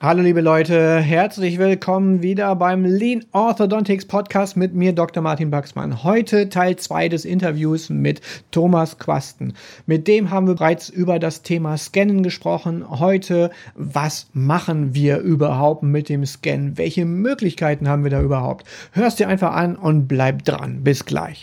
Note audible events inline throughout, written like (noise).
Hallo liebe Leute, herzlich willkommen wieder beim Lean Orthodontics Podcast mit mir Dr. Martin Baxmann. Heute Teil 2 des Interviews mit Thomas Quasten. Mit dem haben wir bereits über das Thema Scannen gesprochen. Heute, was machen wir überhaupt mit dem Scan? Welche Möglichkeiten haben wir da überhaupt? Hörst dir einfach an und bleib dran. Bis gleich.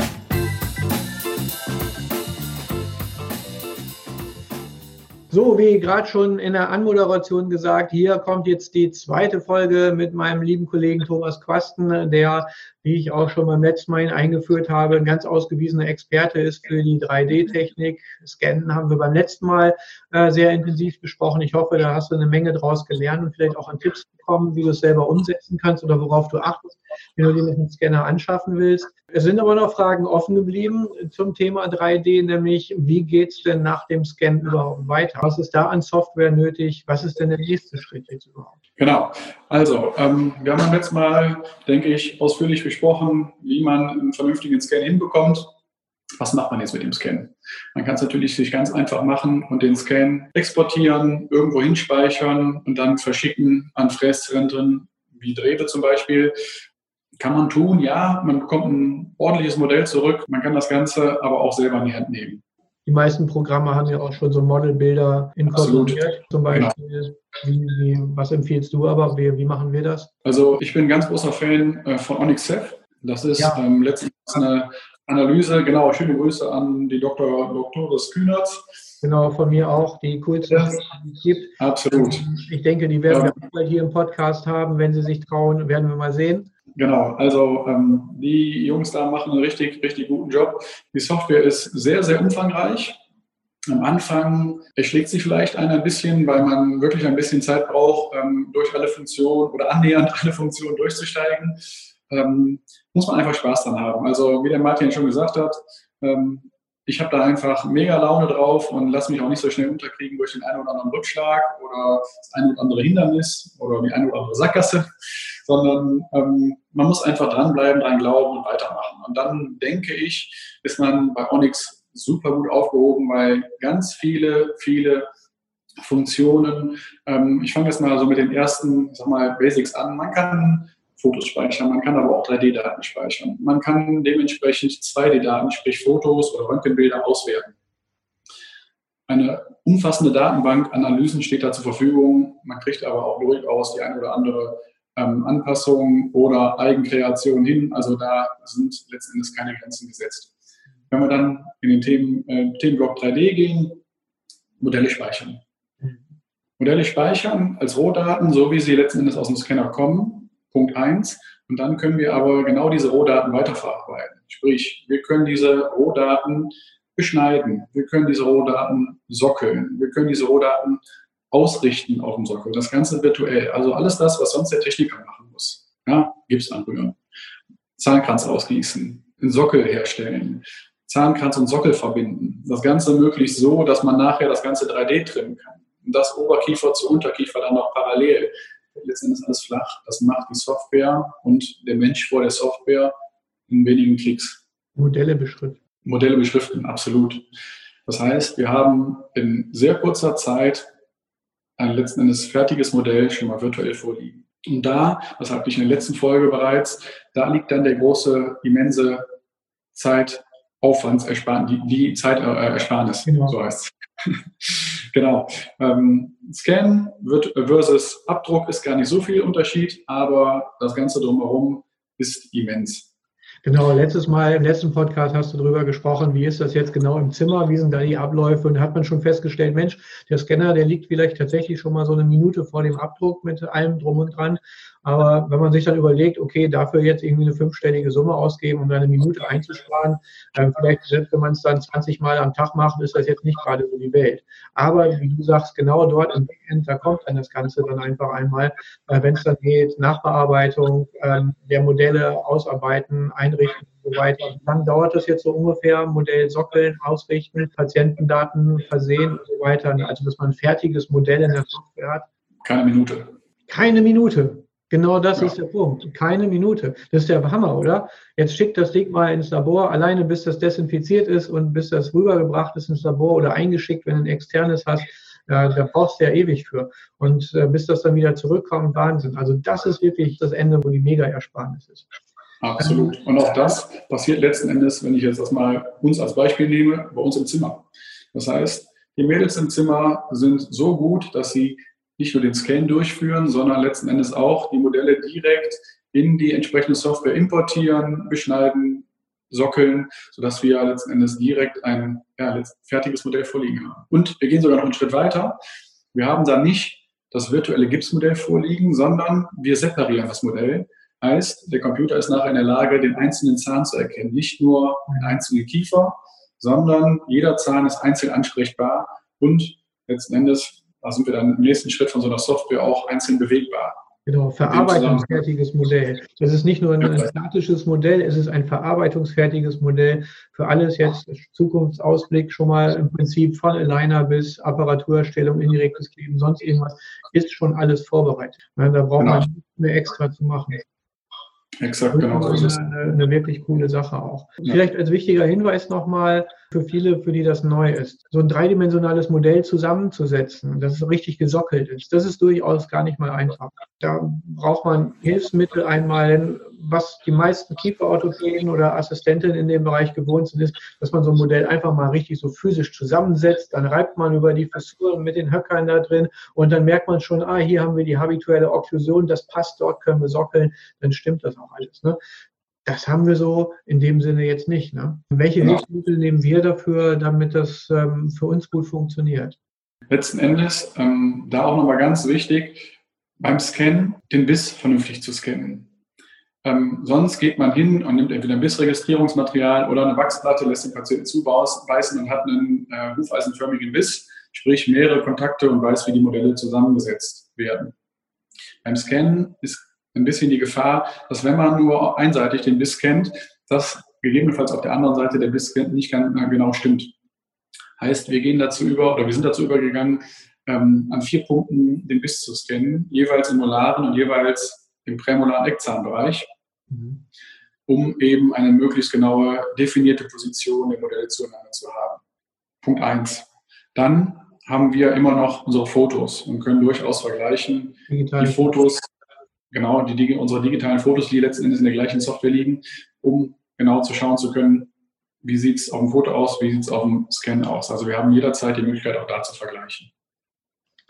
So, wie gerade schon in der Anmoderation gesagt, hier kommt jetzt die zweite Folge mit meinem lieben Kollegen Thomas Quasten, der, wie ich auch schon beim letzten Mal eingeführt habe, ein ganz ausgewiesener Experte ist für die 3D-Technik. Scannen haben wir beim letzten Mal äh, sehr intensiv besprochen. Ich hoffe, da hast du eine Menge draus gelernt und vielleicht auch an Tipps bekommen, wie du es selber umsetzen kannst oder worauf du achtest, wenn du dir einen Scanner anschaffen willst. Es sind aber noch Fragen offen geblieben zum Thema 3D, nämlich wie geht es denn nach dem Scan überhaupt weiter? Was ist da an Software nötig? Was ist denn der nächste Schritt jetzt überhaupt? Genau. Also, ähm, wir haben letzten Mal, denke ich, ausführlich besprochen, wie man einen vernünftigen Scan hinbekommt. Was macht man jetzt mit dem Scan? Man kann es natürlich sich ganz einfach machen und den Scan exportieren, irgendwo hinspeichern und dann verschicken an Fräszentren wie Drehte zum Beispiel. Kann man tun, ja, man bekommt ein ordentliches Modell zurück, man kann das Ganze aber auch selber in die Hand nehmen. Die meisten Programme haben ja auch schon so Modelbilder inkorporiert. Zum Beispiel, genau. wie, was empfiehlst du aber? Wie, wie, machen wir das? Also ich bin ein ganz großer Fan äh, von Onyx Ceph. Das ist ja. ähm, letztendlich eine Analyse. Genau, schöne Grüße an die Dr. Doktores Kühnertz. Genau, von mir auch die coolsten, ja, die es gibt. Absolut. Ich denke, die werden ja. wir bald hier im Podcast haben. Wenn sie sich trauen, werden wir mal sehen. Genau, also ähm, die Jungs da machen einen richtig, richtig guten Job. Die Software ist sehr, sehr umfangreich. Am Anfang erschlägt sich vielleicht einer ein bisschen, weil man wirklich ein bisschen Zeit braucht, ähm, durch alle Funktionen oder annähernd (laughs) alle Funktionen durchzusteigen. Ähm, muss man einfach Spaß dran haben. Also wie der Martin schon gesagt hat, ähm, ich habe da einfach mega Laune drauf und lasse mich auch nicht so schnell unterkriegen durch den einen oder anderen Rückschlag oder das eine oder andere Hindernis oder die eine oder andere Sackgasse, (laughs) sondern ähm, man muss einfach dranbleiben, dran glauben und weitermachen. Und dann denke ich, ist man bei Onyx super gut aufgehoben, weil ganz viele, viele Funktionen, ähm, ich fange jetzt mal so mit den ersten, sag mal, Basics an. Man kann Fotos speichern, man kann aber auch 3D-Daten speichern. Man kann dementsprechend 2D-Daten, sprich Fotos oder Röntgenbilder auswerten. Eine umfassende Datenbank Analysen steht da zur Verfügung. Man kriegt aber auch durchaus die eine oder andere ähm, Anpassung oder Eigenkreation hin. Also da sind letztendlich keine Grenzen gesetzt. Wenn wir dann in den Themen, äh, Themenblock 3D gehen, Modelle speichern. Modelle speichern als Rohdaten, so wie sie letzten Endes aus dem Scanner kommen, Punkt 1. Und dann können wir aber genau diese Rohdaten weiterverarbeiten. Sprich, wir können diese Rohdaten beschneiden, wir können diese Rohdaten sockeln, wir können diese Rohdaten ausrichten auf dem Sockel. Das Ganze virtuell. Also alles das, was sonst der Techniker machen muss. Ja, Gips anrühren, Zahnkranz ausgießen, einen Sockel herstellen, Zahnkranz und Sockel verbinden. Das Ganze möglichst so, dass man nachher das Ganze 3D trimmen kann. Und das Oberkiefer zu Unterkiefer dann noch parallel letztendlich ist alles flach. Das macht die Software und der Mensch vor der Software in wenigen Klicks. Modelle beschriften. Modelle beschriften, absolut. Das heißt, wir haben in sehr kurzer Zeit ein letzten Endes fertiges Modell schon mal virtuell vorliegen. Und da, das hatte ich in der letzten Folge bereits, da liegt dann der große, immense Zeitaufwandsersparnis, die, die Zeitersparnis, genau. so heißt es. (laughs) Genau. Ähm, Scan wird versus Abdruck ist gar nicht so viel Unterschied, aber das Ganze drumherum ist immens. Genau, letztes Mal im letzten Podcast hast du darüber gesprochen, wie ist das jetzt genau im Zimmer, wie sind da die Abläufe? Und hat man schon festgestellt, Mensch, der Scanner, der liegt vielleicht tatsächlich schon mal so eine Minute vor dem Abdruck mit allem drum und dran Aber wenn man sich dann überlegt, okay, dafür jetzt irgendwie eine fünfstellige Summe ausgeben, um eine Minute einzusparen, äh, vielleicht selbst wenn man es dann 20 Mal am Tag macht, ist das jetzt nicht gerade so die Welt. Aber wie du sagst, genau dort im Backend, da kommt dann das Ganze dann einfach einmal, äh, wenn es dann geht, Nachbearbeitung äh, der Modelle ausarbeiten, einrichten und so weiter. Wie lange dauert das jetzt so ungefähr? Modell sockeln, ausrichten, Patientendaten versehen und so weiter. Also, dass man ein fertiges Modell in der Software hat. Keine Minute. Keine Minute. Genau das ja. ist der Punkt. Keine Minute. Das ist der Hammer, oder? Jetzt schickt das Ding mal ins Labor, alleine bis das desinfiziert ist und bis das rübergebracht ist ins Labor oder eingeschickt, wenn du ein externes hast. Ja, da brauchst du ja ewig für. Und äh, bis das dann wieder zurückkommt, Wahnsinn. Also das ist wirklich das Ende, wo die Mega-Ersparnis ist. Absolut. Und auch das passiert letzten Endes, wenn ich jetzt das mal uns als Beispiel nehme, bei uns im Zimmer. Das heißt, die Mädels im Zimmer sind so gut, dass sie nicht nur den Scan durchführen, sondern letzten Endes auch die Modelle direkt in die entsprechende Software importieren, beschneiden, sockeln, sodass wir letzten Endes direkt ein ja, fertiges Modell vorliegen haben. Und wir gehen sogar noch einen Schritt weiter. Wir haben da nicht das virtuelle Gipsmodell vorliegen, sondern wir separieren das Modell. Heißt, der Computer ist nachher in der Lage, den einzelnen Zahn zu erkennen. Nicht nur den einzelnen Kiefer, sondern jeder Zahn ist einzeln ansprechbar und letzten Endes, da sind wir dann im nächsten Schritt von so einer Software auch einzeln bewegbar. Genau, verarbeitungsfertiges Modell. Das ist nicht nur ein, statisches Modell, es ist ein verarbeitungsfertiges Modell für alles jetzt Zukunftsausblick schon mal im Prinzip von Aligner bis Apparaturerstellung, indirektes Kleben, sonst irgendwas, ist schon alles vorbereitet. Da braucht genau. man nicht mehr extra zu machen. Exakt, genau. Das ist eine, eine, wirklich coole Sache auch. Ja. Vielleicht als wichtiger Hinweis nochmal für viele, für die das neu ist, so ein dreidimensionales Modell zusammenzusetzen, dass es richtig gesockelt ist, das ist durchaus gar nicht mal einfach. Da braucht man Hilfsmittel einmal, was die meisten Kieferorthopäden oder Assistentinnen in dem Bereich gewohnt sind, ist, dass man so ein Modell einfach mal richtig so physisch zusammensetzt, dann reibt man über die Fissuren mit den Höckern da drin und dann merkt man schon, ah, hier haben wir die habituelle Okklusion, das passt, dort können wir sockeln, dann stimmt das auch alles. Ne? Das haben wir so in dem Sinne jetzt nicht. Ne? Welche ja. Hilfsmittel nehmen wir dafür, damit das ähm, für uns gut funktioniert? Letzten Endes, ähm, da auch nochmal ganz wichtig, beim Scannen den Biss vernünftig zu scannen. Ähm, sonst geht man hin und nimmt entweder ein Bissregistrierungsmaterial oder eine Wachsplatte, lässt den Patienten zubeißen und hat einen äh, hufeisenförmigen Biss, sprich mehrere Kontakte und weiß, wie die Modelle zusammengesetzt werden. Beim Scannen ist ein bisschen die Gefahr, dass wenn man nur einseitig den Biss kennt, dass gegebenenfalls auf der anderen Seite der Biss nicht ganz genau stimmt. Heißt, wir gehen dazu über oder wir sind dazu übergegangen, ähm, an vier Punkten den Biss zu scannen, jeweils im molaren und jeweils im prämolaren Eckzahnbereich, mhm. um eben eine möglichst genaue definierte Position der Modelle zueinander zu haben. Punkt eins. Dann haben wir immer noch unsere Fotos und können durchaus vergleichen, Digital. die Fotos genau die, unsere digitalen Fotos, die letzten Endes in der gleichen Software liegen, um genau zu schauen zu können, wie sieht es auf dem Foto aus, wie sieht es auf dem Scan aus. Also wir haben jederzeit die Möglichkeit, auch da zu vergleichen.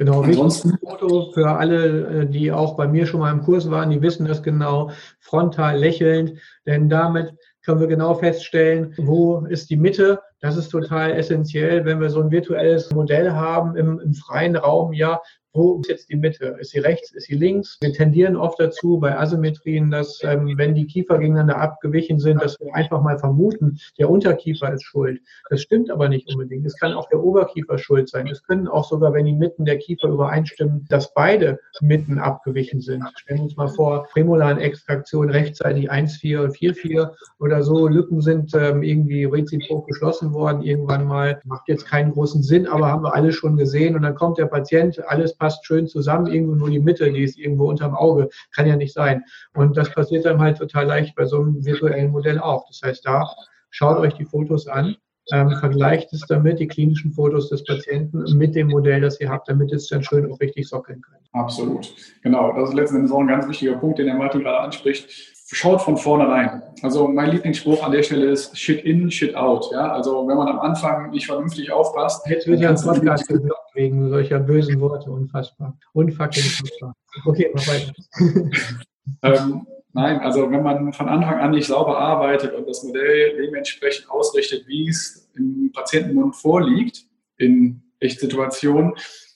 Genau, ansonsten Foto für alle, äh, die auch bei mir schon mal im Kurs waren, die wissen das genau, frontal lächelnd, denn damit können wir genau feststellen, wo ist die Mitte. Das ist total essentiell, wenn wir so ein virtuelles Modell haben im, im freien Raum. Ja, wo ist jetzt die Mitte? Ist sie rechts? Ist sie links? Wir tendieren oft dazu bei Asymmetrien, dass ähm, wenn die Kiefer gegeneinander abgewichen sind, dass wir einfach mal vermuten, der Unterkiefer ist schuld. Das stimmt aber nicht unbedingt. Es kann auch der Oberkiefer schuld sein. Es können auch sogar, wenn die Mitten der Kiefer übereinstimmen, dass beide Mitten abgewichen sind. Stellen wir uns mal vor, prämolaren Extraktion rechtzeitig 1,4 und 4,4 oder so. Lücken sind ähm, irgendwie reziprok geschlossen worden irgendwann mal. Macht jetzt keinen großen Sinn, aber haben wir alle schon gesehen. Und dann kommt der Patient, alles passt schön zusammen, irgendwo nur die Mitte, die ist irgendwo unterm Auge, kann ja nicht sein. Und das passiert dann halt total leicht bei so einem virtuellen Modell auch. Das heißt, da schaut euch die Fotos an, ähm, vergleicht es damit, die klinischen Fotos des Patienten mit dem Modell, das ihr habt, damit es dann schön auch richtig sockeln könnt. Absolut. Genau, das ist letzten Endes auch ein ganz wichtiger Punkt, den der Martin gerade anspricht schaut von vornherein. Also mein Lieblingsspruch an der Stelle ist Shit in, Shit out. Ja, also wenn man am Anfang nicht vernünftig aufpasst. Jetzt wird ja ein Podcast geblockt wegen solcher bösen Worte. Unfassbar. Unfucking fassbar. Okay, mach weiter. (laughs) ähm, nein, also wenn man von Anfang an nicht sauber arbeitet und das Modell dementsprechend ausrichtet, wie es im Patientenmund vorliegt, in Echtsituationen,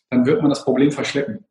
dann wird man das Problem verschleppen.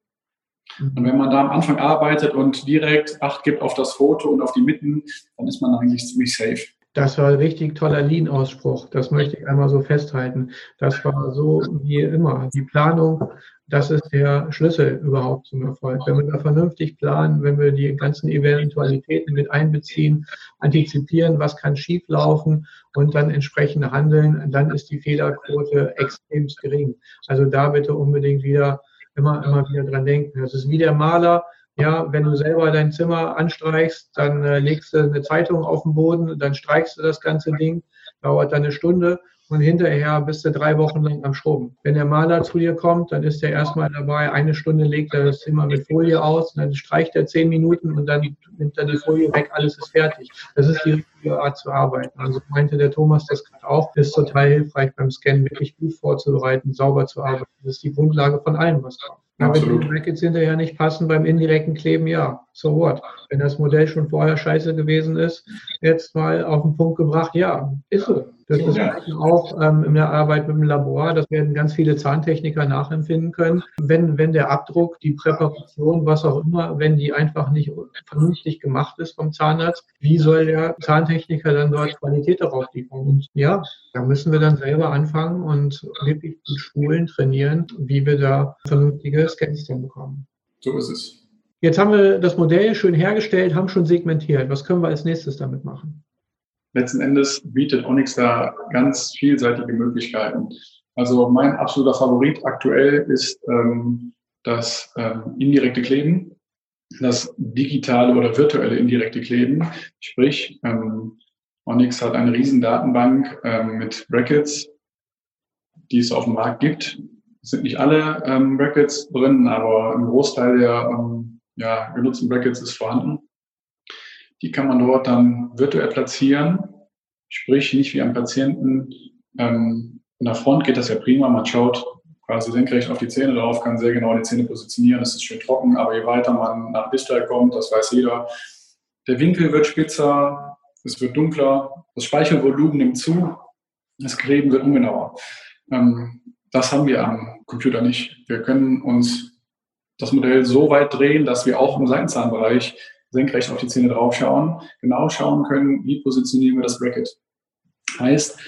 Und wenn man da am Anfang arbeitet und direkt Acht gibt auf das Foto und auf die Mitten, dann ist man eigentlich ziemlich safe. Das war ein richtig toller Lean-Ausspruch. Das möchte ich einmal so festhalten. Das war so wie immer. Die Planung, das ist der Schlüssel überhaupt zum Erfolg. Wenn wir da vernünftig planen, wenn wir die ganzen Eventualitäten mit einbeziehen, antizipieren, was kann schieflaufen und dann entsprechend handeln, dann ist die Fehlerquote extrem gering. Also da bitte unbedingt wieder immer, immer wieder dran denken. Das ist wie der Maler, ja, wenn du selber dein Zimmer anstreichst, dann äh, legst du eine Zeitung auf den Boden, dann streichst du das ganze Ding, dauert dann eine Stunde und hinterher bist du drei Wochen lang am Schrubben. Wenn der Maler zu dir kommt, dann ist er erstmal dabei, eine Stunde legt er das Zimmer mit Folie aus, dann streicht er zehn Minuten und dann nimmt er die Folie weg, alles ist fertig. Das ist die richtige Art zu arbeiten. Also meinte der Thomas das gerade auch, ist total hilfreich beim Scannen, wirklich gut vorzubereiten, sauber zu arbeiten. Das ist die Grundlage von allem, was kommt. Aber wenn die Brackets hinterher nicht passen beim indirekten Kleben, ja, so what? Wenn das Modell schon vorher scheiße gewesen ist, jetzt mal auf den Punkt gebracht, ja, ist so. Das ist ja. auch ähm, in der Arbeit mit dem Labor, das werden ganz viele Zahntechniker nachempfinden können. Wenn, wenn der Abdruck, die Präparation, was auch immer, wenn die einfach nicht vernünftig gemacht ist vom Zahnarzt, wie soll der Zahntechniker dann dort Qualität darauf liefern? Und ja, da müssen wir dann selber anfangen und wirklich gut schulen, trainieren, wie wir da vernünftige Scans dann bekommen. So ist es. Jetzt haben wir das Modell schön hergestellt, haben schon segmentiert. Was können wir als nächstes damit machen? Letzten Endes bietet Onyx da ganz vielseitige Möglichkeiten. Also mein absoluter Favorit aktuell ist ähm, das ähm, indirekte Kleben, das digitale oder virtuelle indirekte Kleben. Sprich, ähm, Onyx hat eine riesen Datenbank ähm, mit Brackets, die es auf dem Markt gibt. Es sind nicht alle ähm, Brackets drin, aber ein Großteil der ähm, ja, genutzten Brackets ist vorhanden. Die kann man dort dann virtuell platzieren, sprich nicht wie am Patienten. Ähm, in der Front geht das ja prima, man schaut quasi senkrecht auf die Zähne drauf, kann sehr genau die Zähne positionieren, es ist schön trocken, aber je weiter man nach Distal kommt, das weiß jeder, der Winkel wird spitzer, es wird dunkler, das Speichelvolumen nimmt zu, das Kleben wird ungenauer. Ähm, das haben wir am Computer nicht. Wir können uns das Modell so weit drehen, dass wir auch im Seitenzahnbereich senkrecht auf die Zähne draufschauen, genau schauen können, wie positionieren wir das Bracket. Heißt,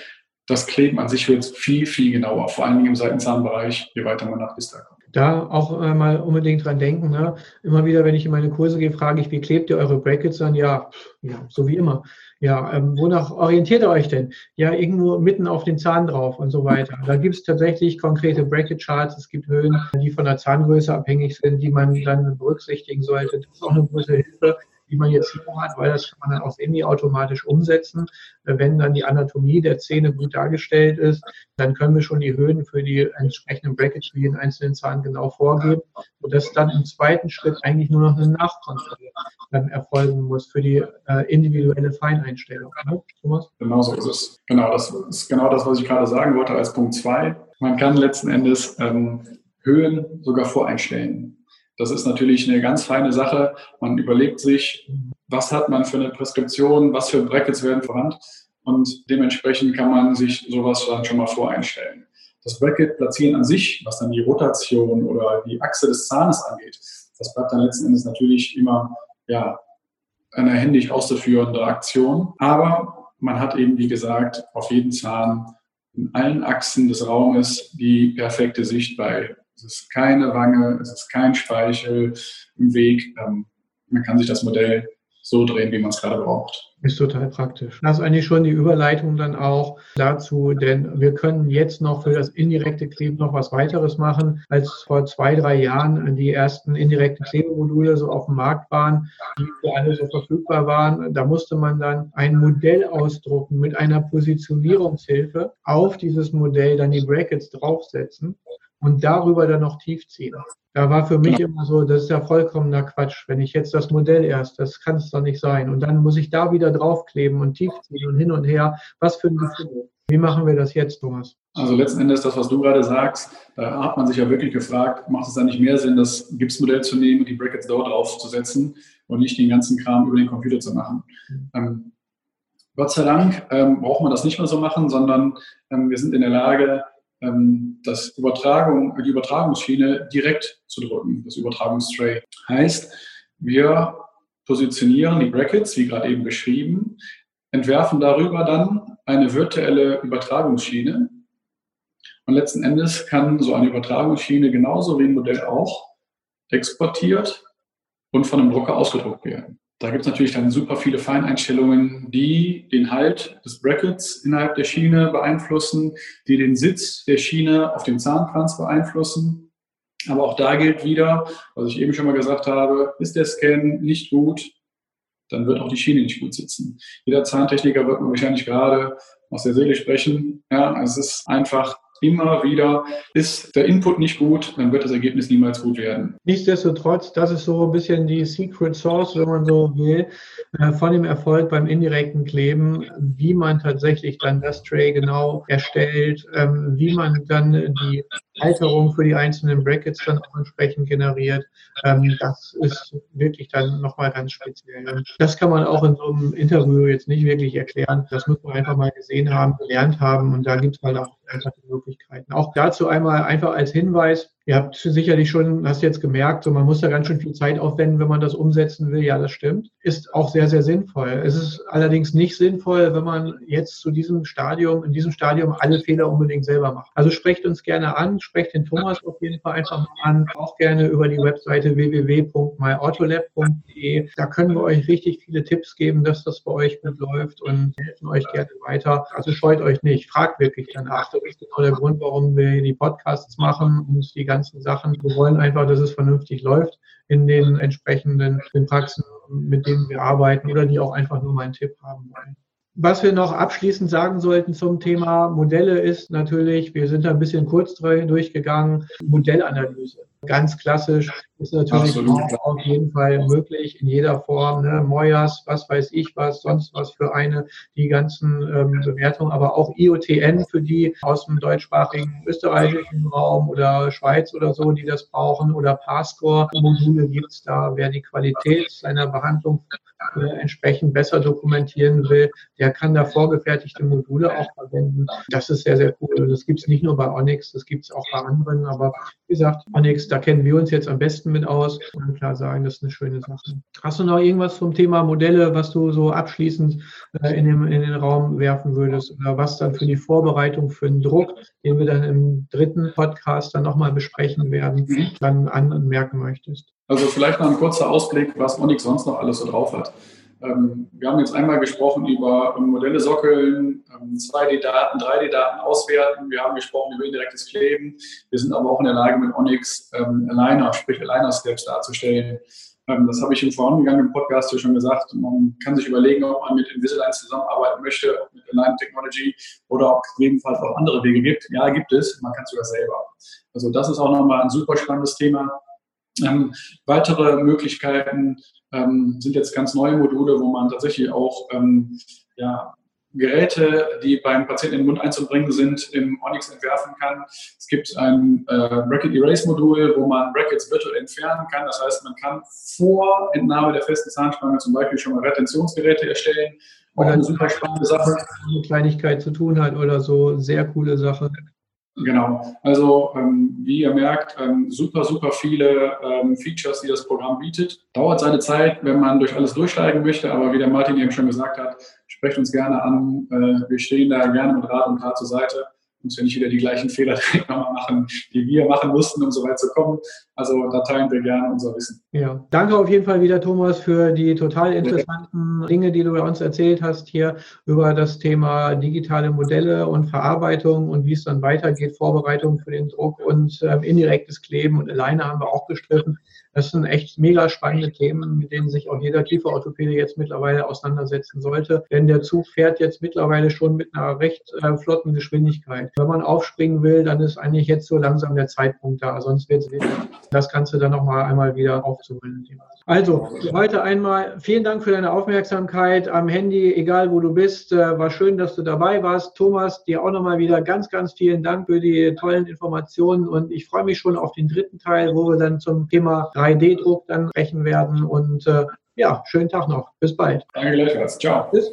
das Kleben an sich wird viel, viel genauer, vor allen Dingen im Seitenzahnbereich, je weiter man nach Distal kommt. Da auch äh, mal unbedingt dran denken. Ne? Immer wieder, wenn ich in meine Kurse gehe, frage ich, wie klebt ihr eure Brackets an? Ja, ja so wie immer. Ja, ähm, wonach orientiert ihr euch denn? Ja, irgendwo mitten auf den Zahn drauf und so weiter. Da gibt es tatsächlich konkrete Bracket-Charts. Es gibt Höhen, die von der Zahngröße abhängig sind, die man dann berücksichtigen sollte. Das ist auch eine große Hilfe die man jetzt hier hat, weil das kann man dann auch semi-automatisch umsetzen. Wenn dann die Anatomie der Zähne gut dargestellt ist, dann können wir schon die Höhen für die entsprechenden Brackets für jeden einzelnen Zahn genau vorgeben, sodass dann im zweiten Schritt eigentlich nur noch eine Nachkontrolle dann erfolgen muss für die äh, individuelle Feineinstellung. Ne, Thomas? Genau so ist es. Genau, das ist genau das, was ich gerade sagen wollte als Punkt 2. Man kann letzten Endes ähm, Höhen sogar voreinstellen. Das ist natürlich eine ganz feine Sache. Man überlegt sich, was hat man für eine Preskription, was für Brackets werden verwandt und dementsprechend kann man sich sowas dann schon mal voreinstellen. Das Bracket platzieren an sich, was dann die Rotation oder die Achse des Zahnes angeht, das bleibt dann letzten Endes natürlich immer ja, eine händisch auszuführende Aktion. Aber man hat eben, wie gesagt, auf jeden Zahn in allen Achsen des Raumes die perfekte Sicht bei es ist keine Wange, es ist kein Speichel im Weg. Ähm, man kann sich das Modell so drehen, wie man es gerade braucht. Ist total praktisch. Das ist eigentlich schon die Überleitung dann auch dazu, denn wir können jetzt noch für das indirekte Kleben noch was weiteres machen, als vor zwei, drei Jahren die ersten indirekten Klebemodule so auf dem Markt waren, die für alle so verfügbar waren. Da musste man dann ein Modell ausdrucken mit einer Positionierungshilfe auf dieses Modell dann die Brackets draufsetzen und darüber dann noch tief ziehen. Da war für mich immer so, das ist ja vollkommener Quatsch. Wenn ich jetzt das Modell erst, das kann es doch nicht sein. Und dann muss ich da wieder draufkleben und tief ziehen und hin und her. Was für ein Gefühl. Wie machen wir das jetzt, Thomas? Also letzten Endes das, was du gerade sagst, da hat man sich ja wirklich gefragt, macht es da nicht mehr Sinn, das Gipsmodell zu nehmen und die Brackets dort draufzusetzen und nicht den ganzen Kram über den Computer zu machen? Ähm, Gott sei Dank ähm, braucht man das nicht mehr so machen, sondern ähm, wir sind in der Lage, das Übertragung, die Übertragungsschiene direkt zu drücken, das Übertragungstray. Heißt, wir positionieren die Brackets, wie gerade eben beschrieben, entwerfen darüber dann eine virtuelle Übertragungsschiene. Und letzten Endes kann so eine Übertragungsschiene genauso wie ein Modell auch exportiert und von einem Drucker ausgedruckt werden. Da gibt es natürlich dann super viele Feineinstellungen, die den Halt des Brackets innerhalb der Schiene beeinflussen, die den Sitz der Schiene auf dem Zahnkranz beeinflussen. Aber auch da gilt wieder, was ich eben schon mal gesagt habe, ist der Scan nicht gut, dann wird auch die Schiene nicht gut sitzen. Jeder Zahntechniker wird wahrscheinlich gerade aus der Seele sprechen. Ja, es ist einfach immer wieder, ist der Input nicht gut, dann wird das Ergebnis niemals gut werden. Nichtsdestotrotz, das ist so ein bisschen die Secret Source, wenn man so will, äh, von dem Erfolg beim indirekten Kleben, wie man tatsächlich dann das Tray genau erstellt, ähm, wie man dann die Halterung für die einzelnen Brackets dann auch entsprechend generiert. Ähm, das ist wirklich dann nochmal ganz speziell. Das kann man auch in so einem Interview jetzt nicht wirklich erklären. Das muss man einfach mal gesehen haben, gelernt haben und da gibt es halt auch einfach die Möglichkeiten. Auch dazu einmal einfach als Hinweis, Ihr habt sicherlich schon, hast jetzt gemerkt, so man muss da ganz schön viel Zeit aufwenden, wenn man das umsetzen will. Ja, das stimmt. Ist auch sehr, sehr sinnvoll. Es ist allerdings nicht sinnvoll, wenn man jetzt zu diesem Stadium, in diesem Stadium alle Fehler unbedingt selber macht. Also sprecht uns gerne an, sprecht den Thomas auf jeden Fall einfach mal an, auch gerne über die Webseite www.myautolab.de. Da können wir euch richtig viele Tipps geben, dass das bei euch gut läuft und helfen euch gerne weiter. Also scheut euch nicht, fragt wirklich danach. Das ist genau der Grund, warum wir die Podcasts machen und die ganze ganzen Sachen. Wir wollen einfach, dass es vernünftig läuft in den entsprechenden den Praxen, mit denen wir arbeiten oder die auch einfach nur mal einen Tipp haben wollen. Was wir noch abschließend sagen sollten zum Thema Modelle ist natürlich, wir sind da ein bisschen kurz durchgegangen, Modellanalyse. Ganz klassisch ist natürlich auf jeden Fall möglich in jeder Form. Ne? Moyas, was weiß ich was, sonst was für eine, die ganzen ähm, Bewertungen, aber auch IOTN für die aus dem deutschsprachigen österreichischen Raum oder Schweiz oder so, die das brauchen oder Passcore-Module gibt es da, wer die Qualität seiner Behandlung äh, entsprechend besser dokumentieren will, der kann da vorgefertigte Module auch verwenden. Das ist sehr, sehr cool. Das gibt es nicht nur bei Onyx, das gibt es auch bei anderen. Aber wie gesagt, Onyx, da kennen wir uns jetzt am besten mit aus und klar sagen, das ist eine schöne Sache. Hast du noch irgendwas zum Thema Modelle, was du so abschließend äh, in, den, in den Raum werfen würdest oder was dann für die Vorbereitung für den Druck, den wir dann im dritten Podcast dann nochmal besprechen werden, mhm. dann anmerken möchtest? Also vielleicht noch ein kurzer Ausblick, was Onyx sonst noch alles so drauf hat. Ähm, wir haben jetzt einmal gesprochen über ähm, Modelle sockeln, 2D-Daten, ähm, 3D-Daten auswerten. Wir haben gesprochen über indirektes Kleben. Wir sind aber auch in der Lage, mit Onyx Aligner, sprich Aligner-Steps darzustellen. Das habe ich im vorangegangenen Podcast hier schon gesagt. Man kann sich überlegen, ob man mit Invisalign zusammenarbeiten möchte, ob mit Align Technology oder ob es gegebenenfalls auch andere Wege gibt. Ja, gibt es. Man kann es sogar selber. Also das ist auch nochmal ein super spannendes Thema. Ähm, weitere Möglichkeiten ähm, sind jetzt ganz neue Module, wo man tatsächlich auch ähm, ja, Geräte, die beim Patienten in den Mund einzubringen sind, im Onyx entwerfen kann. Es gibt ein äh, Bracket Erase Modul, wo man Brackets virtuell entfernen kann. Das heißt, man kann vor Entnahme der festen Zahnspange zum Beispiel schon mal Retentionsgeräte erstellen. Auch eine super spannende Sache. Eine Kleinigkeit zu tun hat oder so. Sehr coole Sache. Genau, also ähm, wie ihr merkt, ähm, super, super viele ähm, Features, die das Programm bietet. Dauert seine Zeit, wenn man durch alles durchsteigen möchte, aber wie der Martin eben schon gesagt hat, sprecht uns gerne an. Äh, wir stehen da gerne mit Rat und Tat zur Seite muss ja nicht wieder die gleichen Fehler (laughs) nochmal machen, die wir machen mussten, um so weit zu kommen. Also da teilen wir gerne unser Wissen. Ja, danke auf jeden Fall wieder, Thomas, für die total interessanten ja. Dinge, die du uns erzählt hast hier über das Thema digitale Modelle und Verarbeitung und wie es dann weitergeht, Vorbereitung für den Druck und äh, indirektes Kleben und alleine haben wir auch gestriffen. Das sind echt mega spannende Themen, mit denen sich auch jeder Kieferorthopäde jetzt mittlerweile auseinandersetzen sollte. Denn der Zug fährt jetzt mittlerweile schon mit einer recht äh, flotten Geschwindigkeit. Wenn man aufspringen will, dann ist eigentlich jetzt so langsam der Zeitpunkt da. Sonst wird es das Ganze dann nochmal einmal wieder aufzuholen. Also, heute einmal vielen Dank für deine Aufmerksamkeit am Handy, egal wo du bist. Äh, war schön, dass du dabei warst. Thomas, dir auch nochmal wieder ganz, ganz vielen Dank für die tollen Informationen und ich freue mich schon auf den dritten Teil, wo wir dann zum Thema 3D-Druck dann sprechen werden und äh, ja, schönen Tag noch. Bis bald. Danke gleichfalls. Ciao. Bis.